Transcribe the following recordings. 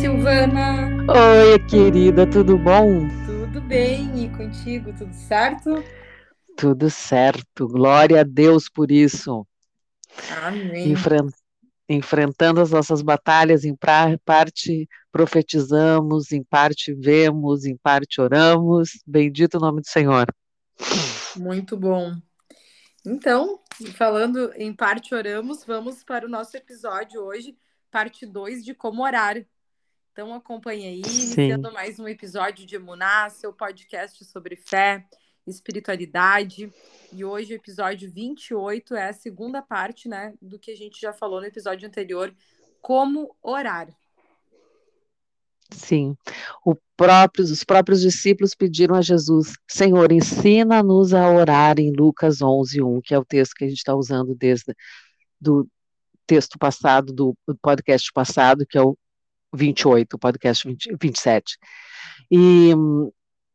Silvana. Oi, querida, tudo bom? Tudo bem, e contigo, tudo certo? Tudo certo, glória a Deus por isso. Amém. Enfren enfrentando as nossas batalhas, em parte profetizamos, em parte vemos, em parte oramos. Bendito o nome do Senhor. Muito bom. Então, falando em parte oramos, vamos para o nosso episódio hoje, parte 2 de como orar. Então acompanhe aí, iniciando mais um episódio de Emuná, seu podcast sobre fé, espiritualidade. E hoje o episódio 28 é a segunda parte, né, do que a gente já falou no episódio anterior, como orar. Sim, próprios, os próprios discípulos pediram a Jesus, Senhor, ensina-nos a orar em Lucas 11, 1, que é o texto que a gente está usando desde do texto passado, do podcast passado, que é o 28, o podcast 20, 27. E,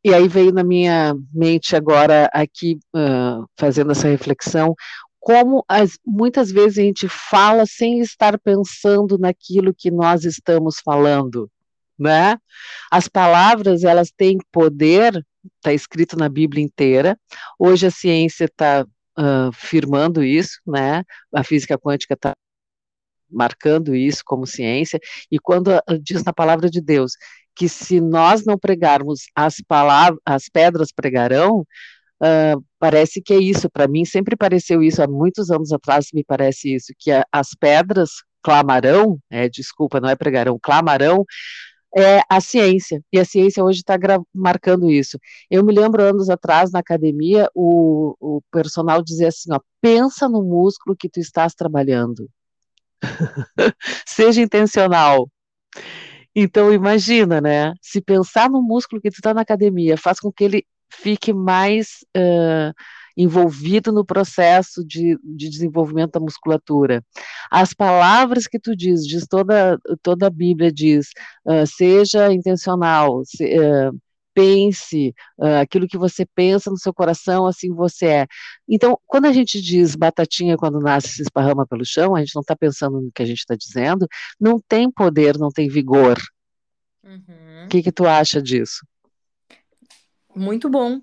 e aí veio na minha mente agora, aqui, uh, fazendo essa reflexão, como as, muitas vezes a gente fala sem estar pensando naquilo que nós estamos falando, né? As palavras, elas têm poder, está escrito na Bíblia inteira, hoje a ciência está uh, firmando isso, né? A física quântica está marcando isso como ciência, e quando diz na palavra de Deus que se nós não pregarmos as palavras, as pedras pregarão, uh, parece que é isso, para mim sempre pareceu isso, há muitos anos atrás me parece isso, que a, as pedras clamarão, é, desculpa, não é pregarão, clamarão, é a ciência, e a ciência hoje está marcando isso. Eu me lembro anos atrás, na academia, o, o personal dizia assim, ó, pensa no músculo que tu estás trabalhando. Seja intencional. Então, imagina, né? Se pensar no músculo que tu está na academia faz com que ele fique mais uh, envolvido no processo de, de, desenvolvimento da musculatura. As palavras que tu diz, diz toda, toda a Bíblia diz, uh, seja intencional, se, uh, pense, uh, aquilo que você pensa no seu coração, assim você é. Então, quando a gente diz batatinha quando nasce se esparrama pelo chão, a gente não está pensando no que a gente está dizendo, não tem poder, não tem vigor. Uhum. O uhum. que, que tu acha disso? Muito bom.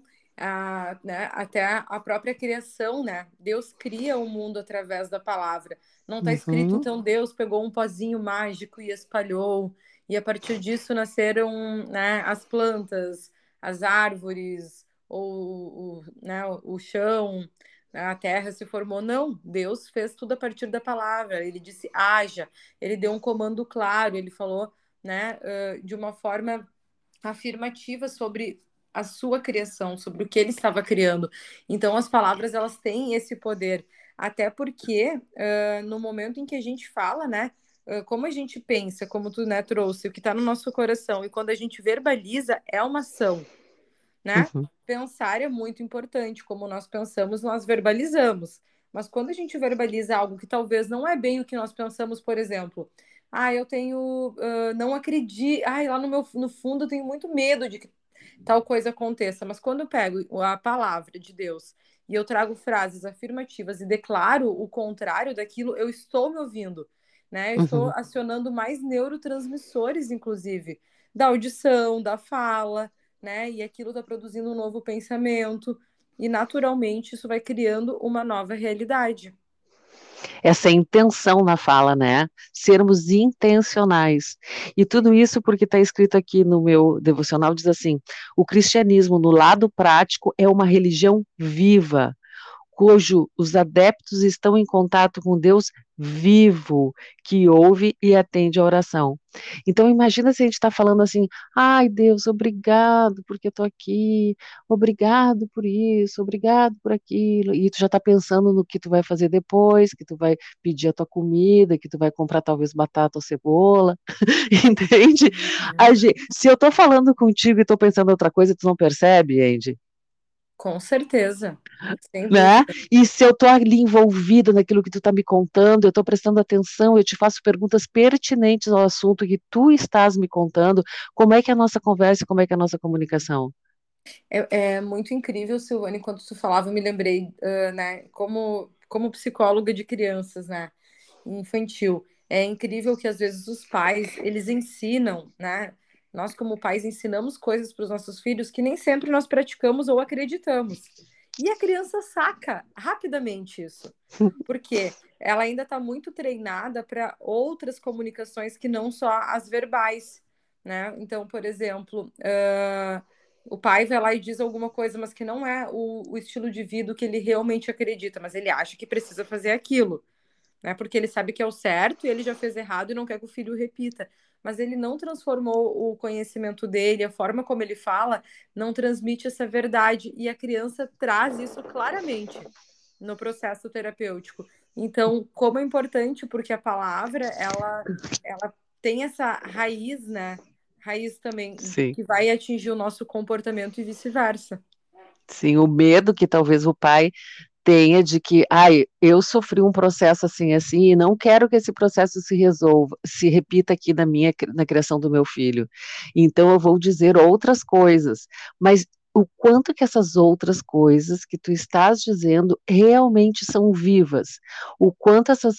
Né, até a própria criação, né? Deus cria o mundo através da palavra. Não está escrito, uhum. então Deus pegou um pozinho mágico e espalhou e a partir disso nasceram né, as plantas, as árvores, ou, o, né, o chão, a terra se formou. Não, Deus fez tudo a partir da palavra. Ele disse haja, ele deu um comando claro, ele falou né, de uma forma afirmativa sobre a sua criação, sobre o que ele estava criando. Então, as palavras elas têm esse poder, até porque uh, no momento em que a gente fala, né, como a gente pensa, como tu né, trouxe, o que está no nosso coração, e quando a gente verbaliza, é uma ação. Né? Uhum. Pensar é muito importante. Como nós pensamos, nós verbalizamos. Mas quando a gente verbaliza algo que talvez não é bem o que nós pensamos, por exemplo, ah, eu tenho, uh, não acredito, ah, lá no meu no fundo eu tenho muito medo de que tal coisa aconteça. Mas quando eu pego a palavra de Deus e eu trago frases afirmativas e declaro o contrário daquilo, eu estou me ouvindo né? Eu uhum. estou acionando mais neurotransmissores, inclusive, da audição, da fala, né? E aquilo está produzindo um novo pensamento. E naturalmente isso vai criando uma nova realidade. Essa intenção na fala, né? Sermos intencionais. E tudo isso porque está escrito aqui no meu devocional, diz assim: o cristianismo, no lado prático, é uma religião viva, cujo os adeptos estão em contato com Deus vivo, que ouve e atende a oração. Então, imagina se a gente está falando assim, ai Deus, obrigado porque eu estou aqui, obrigado por isso, obrigado por aquilo, e tu já está pensando no que tu vai fazer depois, que tu vai pedir a tua comida, que tu vai comprar talvez batata ou cebola, entende? Uhum. Gente, se eu estou falando contigo e estou pensando outra coisa, tu não percebe, Andy? Com certeza. Né? E se eu estou ali envolvida naquilo que tu está me contando, eu estou prestando atenção, eu te faço perguntas pertinentes ao assunto que tu estás me contando, como é que é a nossa conversa, como é que é a nossa comunicação? É, é muito incrível, Silvana, enquanto tu falava, eu me lembrei, uh, né, como, como psicóloga de crianças, né, infantil, É incrível que às vezes os pais, eles ensinam, né? Nós como pais ensinamos coisas para os nossos filhos que nem sempre nós praticamos ou acreditamos. E a criança saca rapidamente isso. Porque ela ainda está muito treinada para outras comunicações que não só as verbais, né? Então, por exemplo, uh, o pai vai lá e diz alguma coisa, mas que não é o, o estilo de vida que ele realmente acredita, mas ele acha que precisa fazer aquilo né? Porque ele sabe que é o certo e ele já fez errado e não quer que o filho repita. Mas ele não transformou o conhecimento dele, a forma como ele fala, não transmite essa verdade. E a criança traz isso claramente no processo terapêutico. Então, como é importante, porque a palavra, ela, ela tem essa raiz, né? Raiz também, Sim. que vai atingir o nosso comportamento e vice-versa. Sim, o medo que talvez o pai tenha de que, ai, eu sofri um processo assim, assim, e não quero que esse processo se resolva, se repita aqui na minha, na criação do meu filho. Então eu vou dizer outras coisas, mas o quanto que essas outras coisas que tu estás dizendo realmente são vivas, o quanto essas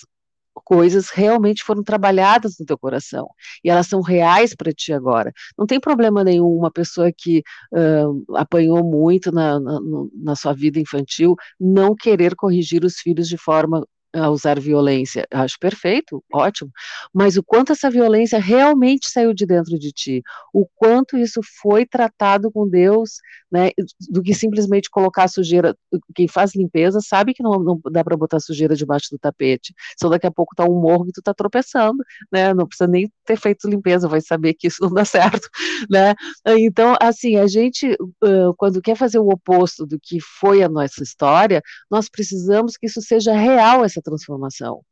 coisas realmente foram trabalhadas no teu coração e elas são reais para ti agora. Não tem problema nenhum uma pessoa que uh, apanhou muito na, na, na sua vida infantil não querer corrigir os filhos de forma a usar violência. Acho perfeito, ótimo. Mas o quanto essa violência realmente saiu de dentro de ti, o quanto isso foi tratado com Deus, né, do que simplesmente colocar sujeira. Quem faz limpeza sabe que não, não dá para botar sujeira debaixo do tapete. Então daqui a pouco tá um morro e tu tá tropeçando, né? Não precisa nem ter feito limpeza, vai saber que isso não dá certo, né? Então, assim, a gente quando quer fazer o oposto do que foi a nossa história, nós precisamos que isso seja real essa transformação.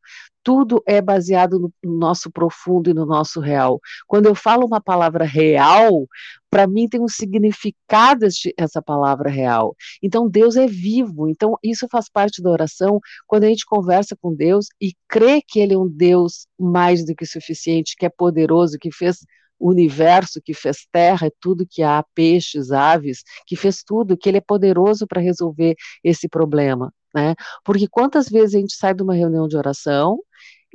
Tudo é baseado no nosso profundo e no nosso real. Quando eu falo uma palavra real, para mim tem um significado essa palavra real. Então Deus é vivo. Então isso faz parte da oração. Quando a gente conversa com Deus e crê que Ele é um Deus mais do que suficiente, que é poderoso, que fez o universo que fez terra, tudo que há, peixes, aves, que fez tudo, que ele é poderoso para resolver esse problema né? Porque quantas vezes a gente sai de uma reunião de oração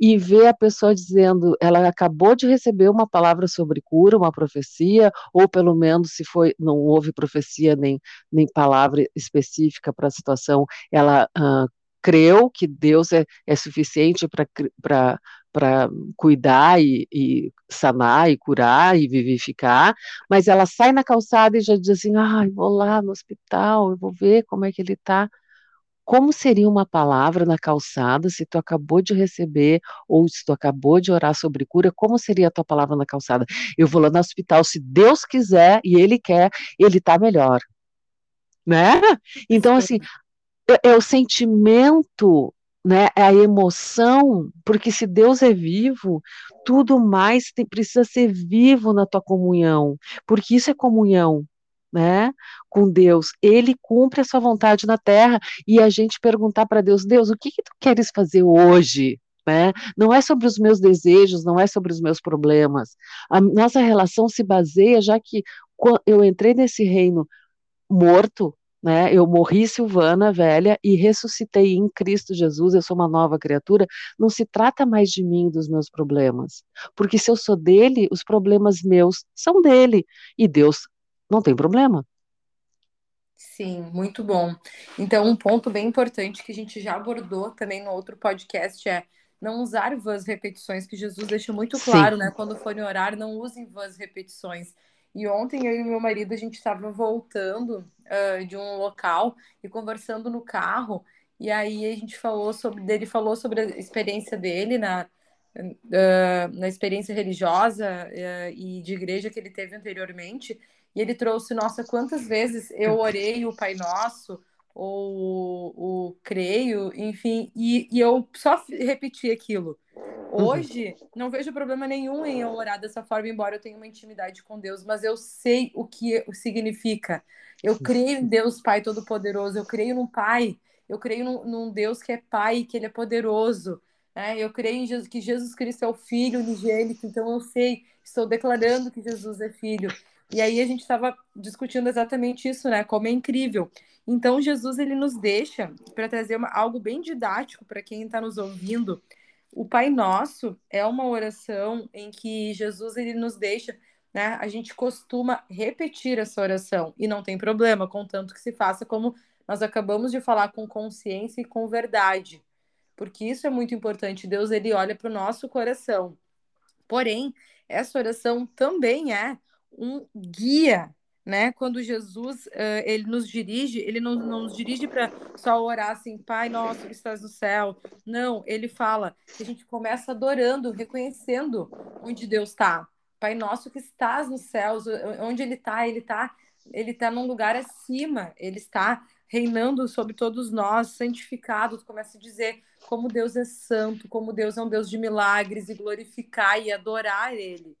e vê a pessoa dizendo, ela acabou de receber uma palavra sobre cura, uma profecia, ou pelo menos se foi, não houve profecia nem, nem palavra específica para a situação, ela uh, creu que Deus é, é suficiente para para cuidar e, e, sanar e curar e vivificar, mas ela sai na calçada e já diz assim, ah, vou lá no hospital, eu vou ver como é que ele está. Como seria uma palavra na calçada se tu acabou de receber ou se tu acabou de orar sobre cura? Como seria a tua palavra na calçada? Eu vou lá no hospital, se Deus quiser e Ele quer, Ele está melhor, né? Então assim é, é o sentimento né, é a emoção, porque se Deus é vivo, tudo mais tem, precisa ser vivo na tua comunhão, porque isso é comunhão, né, com Deus. Ele cumpre a sua vontade na terra e a gente perguntar para Deus, Deus, o que, que tu queres fazer hoje? Né? Não é sobre os meus desejos, não é sobre os meus problemas. A nossa relação se baseia, já que eu entrei nesse reino morto, né? Eu morri Silvana, velha, e ressuscitei em Cristo Jesus, eu sou uma nova criatura. Não se trata mais de mim dos meus problemas. Porque se eu sou dele, os problemas meus são dele. E Deus não tem problema. Sim, muito bom. Então, um ponto bem importante que a gente já abordou também no outro podcast é não usar vãs repetições, que Jesus deixa muito claro, Sim. né? Quando forem orar, não usem vãs repetições. E ontem eu e meu marido a gente estava voltando uh, de um local e conversando no carro. E aí a gente falou sobre, ele falou sobre a experiência dele na, uh, na experiência religiosa uh, e de igreja que ele teve anteriormente. E ele trouxe, nossa, quantas vezes eu orei o Pai Nosso, ou o Creio, enfim, e, e eu só repeti aquilo. Uhum. Hoje, não vejo problema nenhum em eu orar dessa forma, embora eu tenha uma intimidade com Deus, mas eu sei o que significa. Eu creio em Deus Pai Todo-Poderoso, eu creio num Pai, eu creio num, num, Deus que é Pai, que Ele é poderoso. Né? Eu creio em Jesus, que Jesus Cristo é o Filho unigênito, então eu sei, estou declarando que Jesus é Filho. E aí a gente estava discutindo exatamente isso, né? Como é incrível. Então Jesus ele nos deixa para trazer uma, algo bem didático para quem está nos ouvindo, o Pai Nosso é uma oração em que Jesus ele nos deixa, né? A gente costuma repetir essa oração e não tem problema, contanto que se faça como nós acabamos de falar com consciência e com verdade, porque isso é muito importante. Deus ele olha para o nosso coração. Porém, essa oração também é um guia né? Quando Jesus uh, ele nos dirige, ele não, não nos dirige para só orar assim, Pai nosso que estás no céu. Não, ele fala que a gente começa adorando, reconhecendo onde Deus está. Pai nosso que estás nos céus, onde ele está, ele está ele está num lugar acima, ele está reinando sobre todos nós, santificado. Tu começa a dizer como Deus é santo, como Deus é um Deus de milagres e glorificar e adorar ele.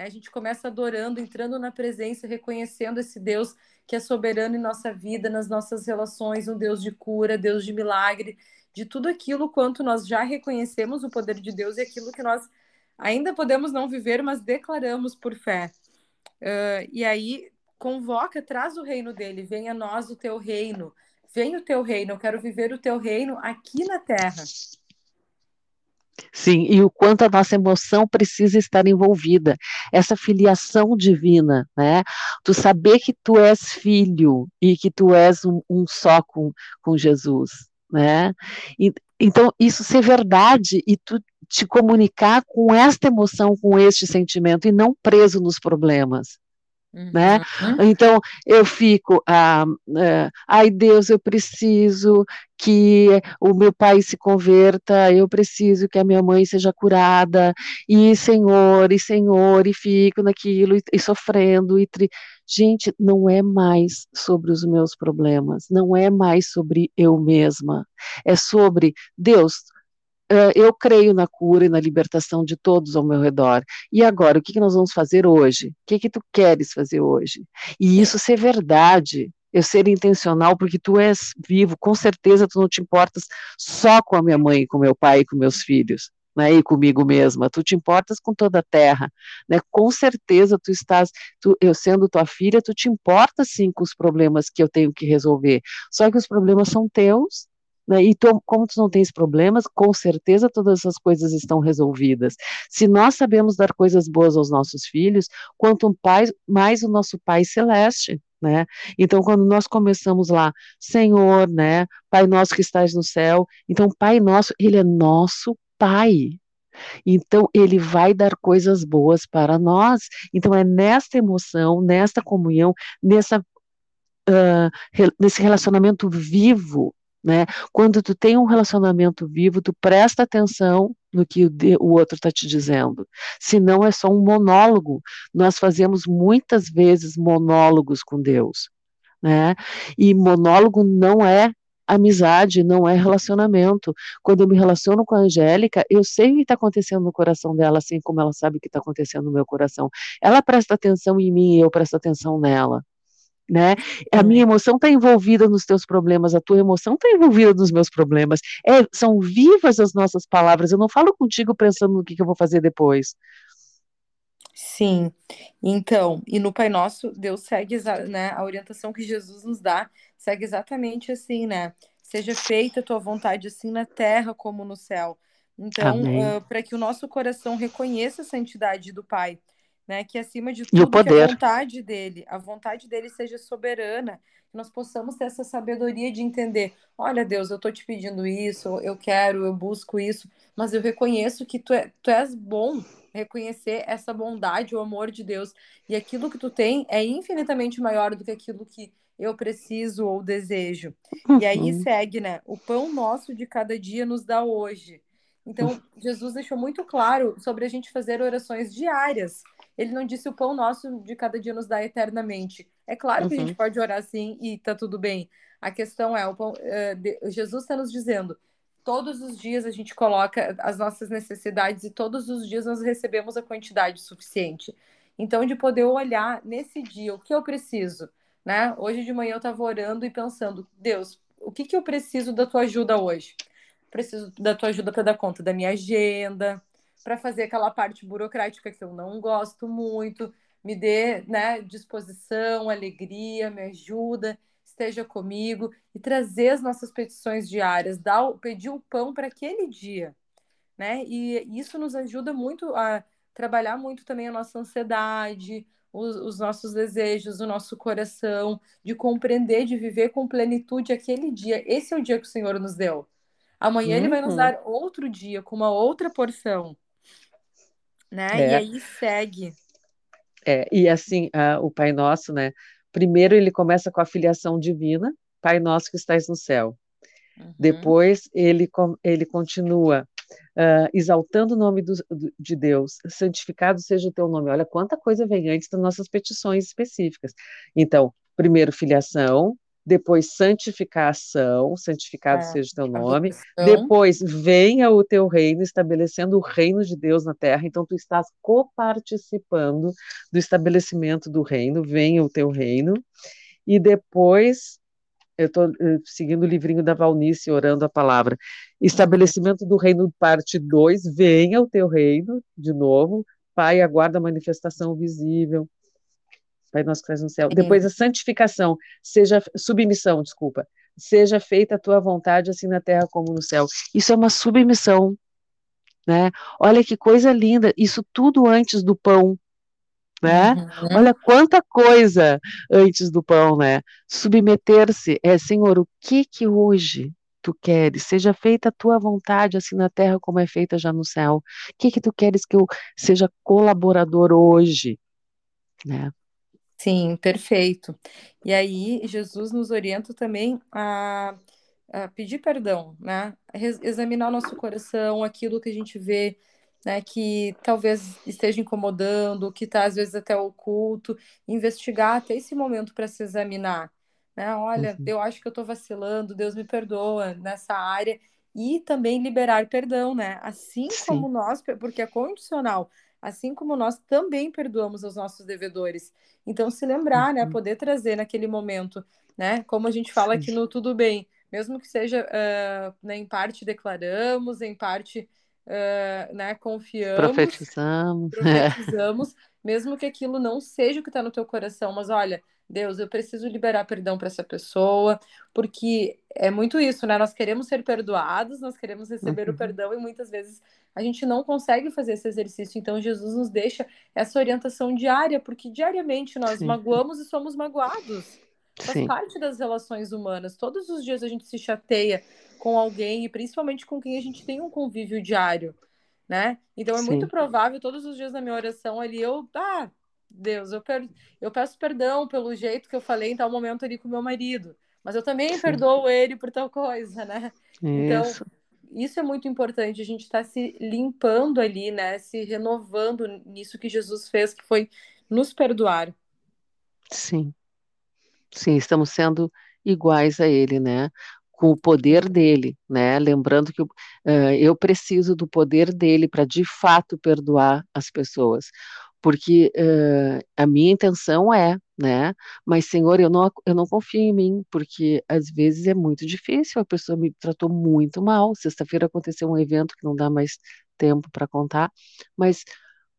A gente começa adorando, entrando na presença, reconhecendo esse Deus que é soberano em nossa vida, nas nossas relações, um Deus de cura, Deus de milagre, de tudo aquilo quanto nós já reconhecemos o poder de Deus e aquilo que nós ainda podemos não viver, mas declaramos por fé. Uh, e aí convoca, traz o reino dele, venha a nós o teu reino, venha o teu reino, eu quero viver o teu reino aqui na terra. Sim, e o quanto a nossa emoção precisa estar envolvida, essa filiação divina, né? Tu saber que tu és filho e que tu és um, um só com, com Jesus, né? E, então, isso ser verdade e tu te comunicar com esta emoção, com este sentimento, e não preso nos problemas. Uhum. Né? Então eu fico, ah, ah, ai Deus, eu preciso que o meu pai se converta, eu preciso que a minha mãe seja curada, e Senhor, e Senhor, e fico naquilo, e, e sofrendo, e tri... gente, não é mais sobre os meus problemas, não é mais sobre eu mesma, é sobre Deus, eu creio na cura e na libertação de todos ao meu redor. E agora, o que, que nós vamos fazer hoje? O que, que tu queres fazer hoje? E isso ser verdade, eu ser intencional, porque tu és vivo, com certeza tu não te importas só com a minha mãe, com meu pai e com meus filhos. Né, e comigo mesma, tu te importas com toda a terra, né, com certeza tu estás, tu, eu sendo tua filha, tu te importas sim com os problemas que eu tenho que resolver, só que os problemas são teus, né? E tu, como tu não tens problemas, com certeza todas essas coisas estão resolvidas. Se nós sabemos dar coisas boas aos nossos filhos, quanto mais o nosso Pai Celeste. Né? Então, quando nós começamos lá, Senhor, né, Pai nosso que estás no céu, então Pai nosso, ele é nosso Pai. Então, ele vai dar coisas boas para nós. Então, é nesta emoção, nesta comunhão, nessa, uh, nesse relacionamento vivo né? Quando tu tem um relacionamento vivo, tu presta atenção no que o, outro está te dizendo. Se não é só um monólogo, nós fazemos muitas vezes monólogos com Deus, né? E monólogo não é amizade, não é relacionamento. Quando eu me relaciono com a Angélica, eu sei o que está acontecendo no coração dela, assim como ela sabe o que está acontecendo no meu coração. Ela presta atenção em mim e eu presto atenção nela né? A minha emoção está envolvida nos teus problemas, a tua emoção está envolvida nos meus problemas. É, são vivas as nossas palavras. Eu não falo contigo pensando no que, que eu vou fazer depois. Sim. Então, e no Pai Nosso, Deus segue, né, a orientação que Jesus nos dá, segue exatamente assim, né? Seja feita a tua vontade assim na terra como no céu. Então, uh, para que o nosso coração reconheça a santidade do Pai, né? Que acima de tudo, a vontade dele, a vontade dele seja soberana, que nós possamos ter essa sabedoria de entender, olha Deus, eu estou te pedindo isso, eu quero, eu busco isso, mas eu reconheço que tu, é, tu és bom, reconhecer essa bondade, o amor de Deus, e aquilo que tu tem é infinitamente maior do que aquilo que eu preciso ou desejo. Uhum. E aí uhum. segue, né? O pão nosso de cada dia nos dá hoje. Então, Jesus deixou muito claro sobre a gente fazer orações diárias ele não disse o pão nosso de cada dia nos dá eternamente. É claro que a gente uhum. pode orar assim e tá tudo bem. A questão é, o pão, uh, de, Jesus está nos dizendo, todos os dias a gente coloca as nossas necessidades e todos os dias nós recebemos a quantidade suficiente. Então, de poder olhar nesse dia o que eu preciso, né? Hoje de manhã eu estava orando e pensando, Deus, o que, que eu preciso da tua ajuda hoje? Preciso da tua ajuda para dar conta da minha agenda, para fazer aquela parte burocrática que eu não gosto muito. Me dê né, disposição, alegria, me ajuda, esteja comigo e trazer as nossas petições diárias, dar, pedir o pão para aquele dia. né? E isso nos ajuda muito a trabalhar muito também a nossa ansiedade, os, os, nossos desejos, o nosso coração, de compreender, de viver com plenitude aquele dia. Esse é o dia que o Senhor nos deu. Amanhã uhum. ele vai nos uhum. dar outro dia com uma outra porção, né? É. E aí segue. É, e assim, o Pai Nosso, né? Primeiro ele começa com a filiação divina, Pai Nosso que estás no céu. Uhum. Depois ele, ele continua uh, exaltando o nome do, de Deus, santificado seja o teu nome. Olha quanta coisa vem antes das nossas petições específicas. Então, primeiro filiação, depois santificação, santificado é, seja o teu nome, depois venha o teu reino, estabelecendo o reino de Deus na terra, então tu estás coparticipando do estabelecimento do reino, venha o teu reino, e depois, eu estou eh, seguindo o livrinho da Valnice, orando a palavra, estabelecimento do reino, parte 2, venha o teu reino, de novo, Pai, aguarda a manifestação visível, Pai nosso que estás no céu. Sim. Depois a santificação, seja submissão, desculpa. Seja feita a tua vontade assim na terra como no céu. Isso é uma submissão, né? Olha que coisa linda, isso tudo antes do pão, né? Uhum. Olha quanta coisa antes do pão, né? Submeter-se é, Senhor, o que que hoje tu queres? Seja feita a tua vontade assim na terra como é feita já no céu. O que que tu queres que eu seja colaborador hoje, né? Sim, perfeito. E aí, Jesus nos orienta também a, a pedir perdão, né? examinar o nosso coração, aquilo que a gente vê, né, que talvez esteja incomodando, que está às vezes até oculto, investigar até esse momento para se examinar. Né? Olha, uhum. eu acho que eu estou vacilando, Deus me perdoa nessa área. E também liberar perdão, né? Assim Sim. como nós, porque é condicional assim como nós também perdoamos os nossos devedores. Então, se lembrar, né, uhum. né, poder trazer naquele momento, né, como a gente fala aqui no Tudo Bem, mesmo que seja, uh, né, em parte declaramos, em parte, uh, né, confiamos, profetizamos, profetizamos mesmo que aquilo não seja o que está no teu coração, mas olha, Deus, eu preciso liberar perdão para essa pessoa, porque é muito isso, né? Nós queremos ser perdoados, nós queremos receber uhum. o perdão e muitas vezes a gente não consegue fazer esse exercício. Então, Jesus nos deixa essa orientação diária, porque diariamente nós Sim. magoamos e somos magoados. Faz Sim. parte das relações humanas. Todos os dias a gente se chateia com alguém e principalmente com quem a gente tem um convívio diário, né? Então é Sim. muito provável todos os dias na minha oração ali eu, ah, Deus, eu, per... eu peço perdão pelo jeito que eu falei em tal momento ali com meu marido, mas eu também Sim. perdoo ele por tal coisa, né? Então, isso. Então, isso é muito importante, a gente está se limpando ali, né? Se renovando nisso que Jesus fez, que foi nos perdoar. Sim. Sim, estamos sendo iguais a ele, né? Com o poder dele, né? Lembrando que uh, eu preciso do poder dele para de fato perdoar as pessoas porque uh, a minha intenção é, né? Mas, Senhor, eu não, eu não confio em mim, porque às vezes é muito difícil, a pessoa me tratou muito mal. Sexta-feira aconteceu um evento que não dá mais tempo para contar, mas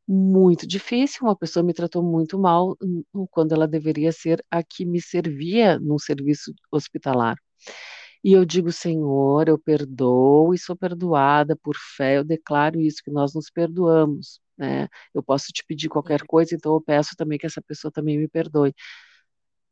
muito difícil, uma pessoa me tratou muito mal quando ela deveria ser a que me servia num serviço hospitalar. E eu digo, Senhor, eu perdoo e sou perdoada por fé, eu declaro isso, que nós nos perdoamos, né? Eu posso te pedir qualquer coisa, então eu peço também que essa pessoa também me perdoe.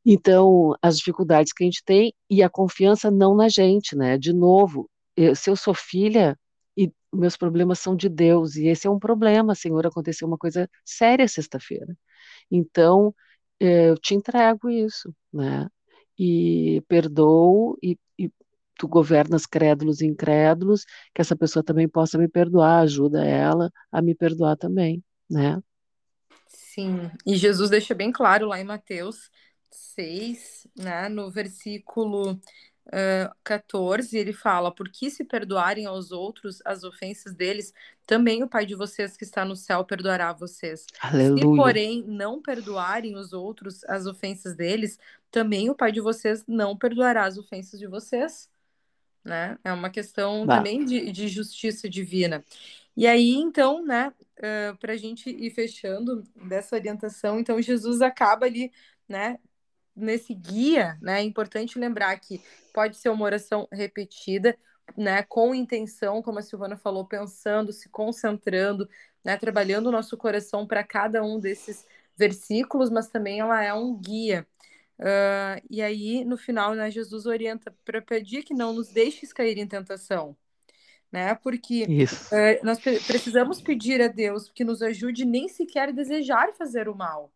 Então, as dificuldades que a gente tem e a confiança não na gente, né? De novo, eu, se eu sou filha e meus problemas são de Deus, e esse é um problema, Senhor, aconteceu uma coisa séria sexta-feira. Então, eh, eu te entrego isso, né? E perdoo e, e tu governas crédulos e incrédulos, que essa pessoa também possa me perdoar, ajuda ela a me perdoar também, né? Sim, e Jesus deixa bem claro lá em Mateus 6, né, no versículo uh, 14, ele fala: Por que se perdoarem aos outros as ofensas deles, também o Pai de vocês que está no céu perdoará a vocês. Aleluia. Se, porém, não perdoarem os outros as ofensas deles, também o Pai de vocês não perdoará as ofensas de vocês né? É uma questão bah. também de, de justiça divina. E aí, então, né, uh, para a gente ir fechando dessa orientação, então Jesus acaba ali, né, nesse guia, né? É importante lembrar que pode ser uma oração repetida, né, com intenção, como a Silvana falou, pensando, se concentrando, né, trabalhando o nosso coração para cada um desses versículos, mas também ela é um guia. Uh, e aí, no final, né, Jesus orienta para pedir que não nos deixes cair em tentação, né? Porque uh, nós precisamos pedir a Deus que nos ajude nem sequer desejar fazer o mal,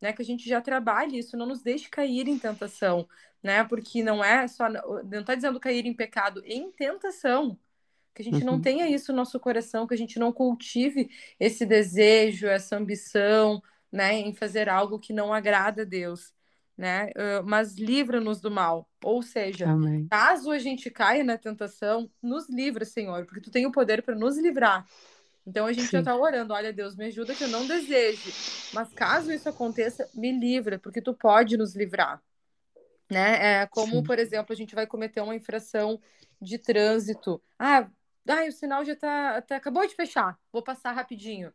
né? Que a gente já trabalhe isso, não nos deixe cair em tentação, né? Porque não é só, não está dizendo cair em pecado, em tentação, que a gente uhum. não tenha isso no nosso coração, que a gente não cultive esse desejo, essa ambição, né, em fazer algo que não agrada a Deus, né? Mas livra-nos do mal. Ou seja, Amém. caso a gente caia na tentação, nos livra, Senhor, porque tu tem o poder para nos livrar. Então a gente Sim. já está orando, olha Deus, me ajuda que eu não deseje. Mas caso isso aconteça, me livra, porque tu pode nos livrar. Né? É como, Sim. por exemplo, a gente vai cometer uma infração de trânsito. Ah, ah o sinal já tá, tá, acabou de fechar, vou passar rapidinho.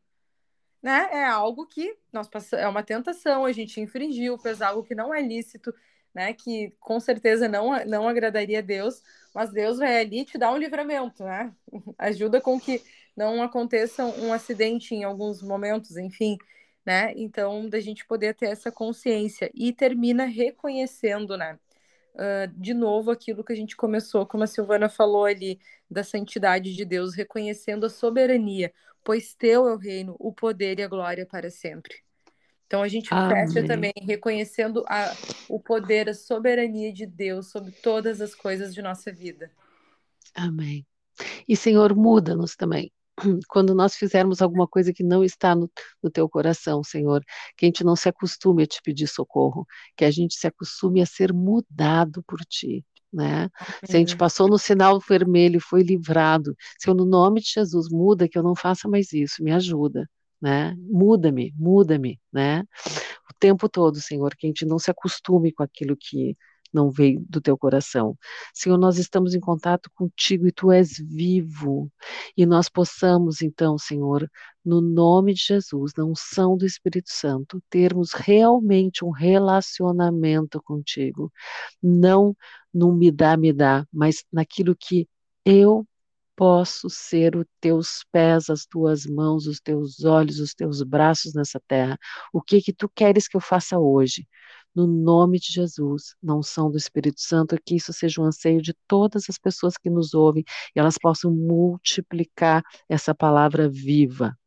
Né? É algo que nós é uma tentação, a gente infringiu, fez algo que não é lícito, né? Que com certeza não, não agradaria a Deus, mas Deus vai ali te dar um livramento, né? Ajuda com que não aconteça um acidente em alguns momentos, enfim, né? Então, da gente poder ter essa consciência e termina reconhecendo, né? Uh, de novo aquilo que a gente começou, como a Silvana falou ali, da santidade de Deus, reconhecendo a soberania, pois teu é o reino, o poder e a glória para sempre. Então a gente Amém. fecha também reconhecendo a, o poder, a soberania de Deus sobre todas as coisas de nossa vida. Amém. E Senhor, muda-nos também quando nós fizermos alguma coisa que não está no, no, teu coração, Senhor, que a gente não se acostume a te pedir socorro, que a gente se acostume a ser mudado por ti. Né? Se a gente passou no sinal vermelho e foi livrado, Senhor, no nome de Jesus, muda que eu não faça mais isso, me ajuda, né? Muda-me, muda-me, né? O tempo todo, Senhor, que a gente não se acostume com aquilo que não veio do teu coração. Senhor, nós estamos em contato contigo e tu és vivo. E nós possamos, então, Senhor, no nome de Jesus, na unção do Espírito Santo, termos realmente um relacionamento contigo. Não no me dá, me dá, mas naquilo que eu posso ser os teus pés, as tuas mãos, os teus olhos, os teus braços nessa terra. O que que tu queres que eu faça hoje? No nome de Jesus, na unção do Espírito Santo, que isso seja um anseio de todas as pessoas que nos ouvem e elas possam multiplicar essa palavra viva.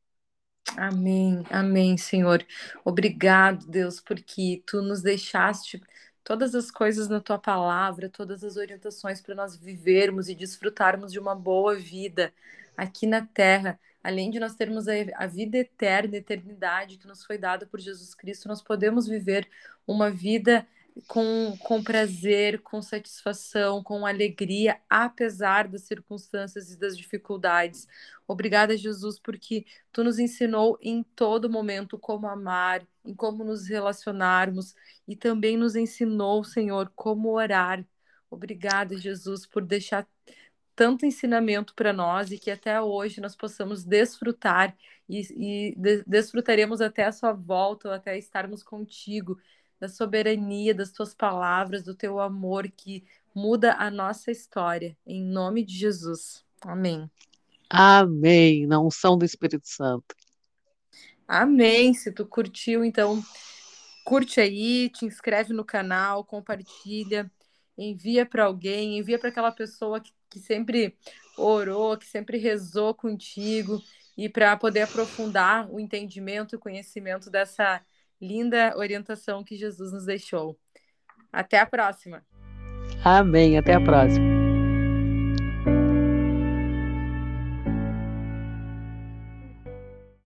Amém, amém, Senhor. Obrigado, Deus, porque tu nos deixaste todas as coisas na tua palavra, todas as orientações para nós vivermos e desfrutarmos de uma boa vida aqui na terra além de nós termos a, a vida eterna, a eternidade que nos foi dada por Jesus Cristo, nós podemos viver uma vida com, com prazer, com satisfação, com alegria, apesar das circunstâncias e das dificuldades. Obrigada, Jesus, porque tu nos ensinou em todo momento como amar, em como nos relacionarmos e também nos ensinou, Senhor, como orar. Obrigada, Jesus, por deixar tanto ensinamento para nós e que até hoje nós possamos desfrutar e, e de, desfrutaremos até a sua volta ou até estarmos contigo, da soberania, das tuas palavras, do teu amor que muda a nossa história. Em nome de Jesus. Amém. Amém. Na unção do Espírito Santo. Amém. Se tu curtiu, então curte aí, te inscreve no canal, compartilha, envia para alguém, envia para aquela pessoa que que sempre orou, que sempre rezou contigo, e para poder aprofundar o entendimento e o conhecimento dessa linda orientação que Jesus nos deixou. Até a próxima. Amém. Até a próxima.